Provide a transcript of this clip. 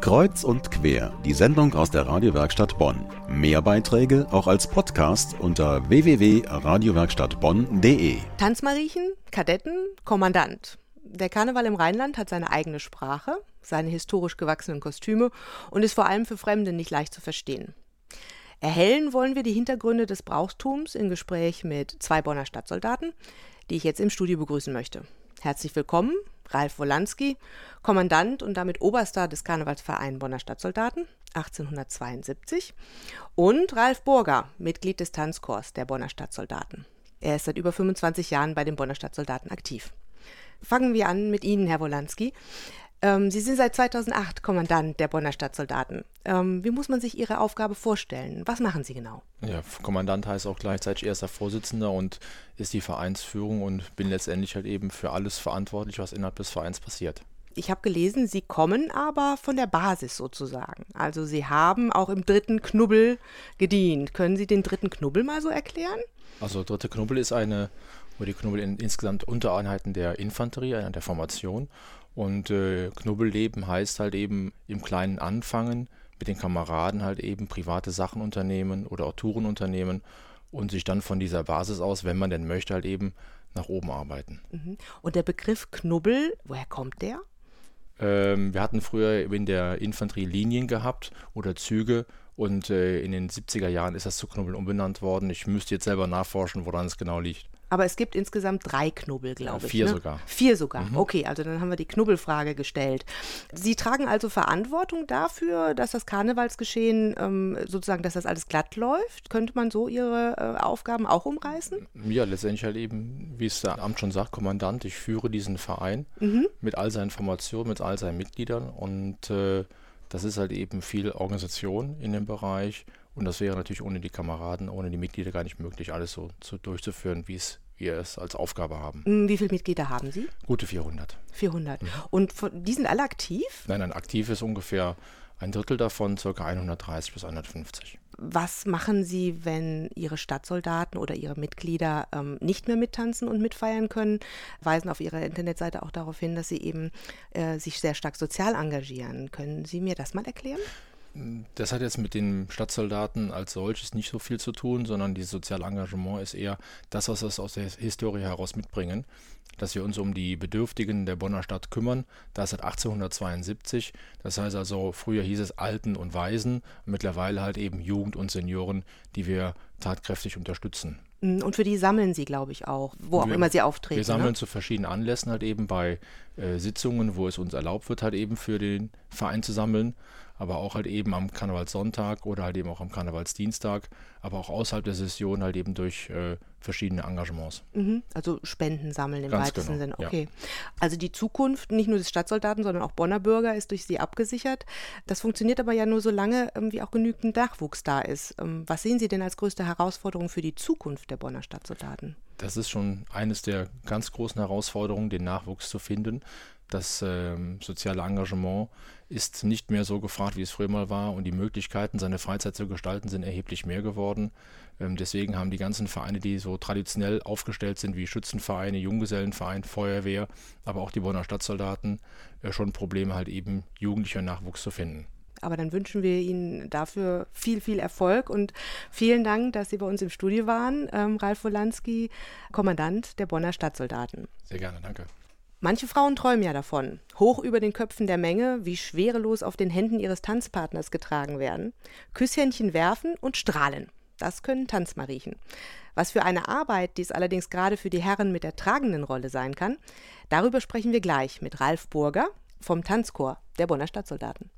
Kreuz und quer, die Sendung aus der Radiowerkstatt Bonn. Mehr Beiträge auch als Podcast unter www.radiowerkstattbonn.de. Tanzmariechen, Kadetten, Kommandant. Der Karneval im Rheinland hat seine eigene Sprache, seine historisch gewachsenen Kostüme und ist vor allem für Fremde nicht leicht zu verstehen. Erhellen wollen wir die Hintergründe des Brauchtums im Gespräch mit zwei Bonner Stadtsoldaten, die ich jetzt im Studio begrüßen möchte. Herzlich willkommen, Ralf Wolanski, Kommandant und damit Oberstar des Karnevalsvereins Bonner Stadtsoldaten 1872 und Ralf Burger, Mitglied des Tanzchors der Bonner Stadtsoldaten. Er ist seit über 25 Jahren bei den Bonner Stadtsoldaten aktiv. Fangen wir an mit Ihnen, Herr Wolanski. Ähm, Sie sind seit 2008 Kommandant der Bonner Stadtsoldaten. Ähm, wie muss man sich Ihre Aufgabe vorstellen? Was machen Sie genau? Ja, Kommandant heißt auch gleichzeitig erster Vorsitzender und ist die Vereinsführung und bin letztendlich halt eben für alles verantwortlich, was innerhalb des Vereins passiert. Ich habe gelesen, Sie kommen aber von der Basis sozusagen. Also Sie haben auch im dritten Knubbel gedient. Können Sie den dritten Knubbel mal so erklären? Also dritte Knubbel ist eine, wo die Knubbel in, insgesamt Untereinheiten der Infanterie, einer der Formation und äh, Knubbelleben heißt halt eben im Kleinen anfangen, mit den Kameraden halt eben private Sachen unternehmen oder auch Touren unternehmen und sich dann von dieser Basis aus, wenn man denn möchte, halt eben nach oben arbeiten. Mhm. Und der Begriff Knubbel, woher kommt der? Ähm, wir hatten früher in der Infanterie Linien gehabt oder Züge und äh, in den 70er Jahren ist das zu Knubbel umbenannt worden. Ich müsste jetzt selber nachforschen, woran es genau liegt. Aber es gibt insgesamt drei Knubbel, glaube ich. Vier ne? sogar. Vier sogar. Mhm. Okay, also dann haben wir die Knubbelfrage gestellt. Sie tragen also Verantwortung dafür, dass das Karnevalsgeschehen ähm, sozusagen, dass das alles glatt läuft. Könnte man so Ihre äh, Aufgaben auch umreißen? Ja, letztendlich halt eben, wie es der Amt schon sagt, Kommandant. Ich führe diesen Verein mhm. mit all seinen Informationen, mit all seinen Mitgliedern und äh, das ist halt eben viel Organisation in dem Bereich und das wäre natürlich ohne die Kameraden, ohne die Mitglieder gar nicht möglich, alles so zu, durchzuführen, wie es wir es als Aufgabe haben. Mm, wie viele Mitglieder haben Sie? Gute 400. 400. Mhm. Und von, die sind alle aktiv? Nein, nein, aktiv ist ungefähr ein Drittel davon, ca. 130 bis 150. Was machen Sie, wenn Ihre Stadtsoldaten oder Ihre Mitglieder ähm, nicht mehr mittanzen und mitfeiern können? Weisen auf Ihrer Internetseite auch darauf hin, dass Sie eben äh, sich sehr stark sozial engagieren. Können Sie mir das mal erklären? Das hat jetzt mit den Stadtsoldaten als solches nicht so viel zu tun, sondern dieses soziale Engagement ist eher das, was wir aus der Historie heraus mitbringen, dass wir uns um die Bedürftigen der Bonner Stadt kümmern. Das seit 1872. Das heißt also, früher hieß es Alten und Waisen, mittlerweile halt eben Jugend und Senioren, die wir tatkräftig unterstützen. Mm, und für die sammeln Sie, glaube ich, auch, wo wir, auch immer Sie auftreten. Wir sammeln ne? zu verschiedenen Anlässen halt eben bei äh, Sitzungen, wo es uns erlaubt wird, halt eben für den Verein zu sammeln aber auch halt eben am Karnevalssonntag oder halt eben auch am Karnevalsdienstag, aber auch außerhalb der Session halt eben durch äh, verschiedene Engagements. Mhm, also Spenden sammeln im Ganz weitesten genau, Sinne. Okay. Ja. Also die Zukunft nicht nur des Stadtsoldaten, sondern auch Bonner Bürger ist durch sie abgesichert. Das funktioniert aber ja nur so lange, ähm, wie auch genügend Nachwuchs da ist. Ähm, was sehen Sie denn als größte Herausforderung für die Zukunft der Bonner Stadtsoldaten? Das ist schon eines der ganz großen Herausforderungen, den Nachwuchs zu finden. Das ähm, soziale Engagement ist nicht mehr so gefragt, wie es früher mal war und die Möglichkeiten, seine Freizeit zu gestalten, sind erheblich mehr geworden. Ähm, deswegen haben die ganzen Vereine, die so traditionell aufgestellt sind, wie Schützenvereine, Junggesellenverein, Feuerwehr, aber auch die Bonner Stadtsoldaten, äh, schon Probleme, halt eben jugendlicher Nachwuchs zu finden. Aber dann wünschen wir Ihnen dafür viel, viel Erfolg und vielen Dank, dass Sie bei uns im Studio waren. Ähm, Ralf Wolanski, Kommandant der Bonner Stadtsoldaten. Sehr gerne, danke. Manche Frauen träumen ja davon, hoch über den Köpfen der Menge, wie schwerelos auf den Händen ihres Tanzpartners getragen werden, Küsshändchen werfen und strahlen. Das können Tanzmariechen. Was für eine Arbeit dies allerdings gerade für die Herren mit der tragenden Rolle sein kann, darüber sprechen wir gleich mit Ralf Burger vom Tanzchor der Bonner Stadtsoldaten.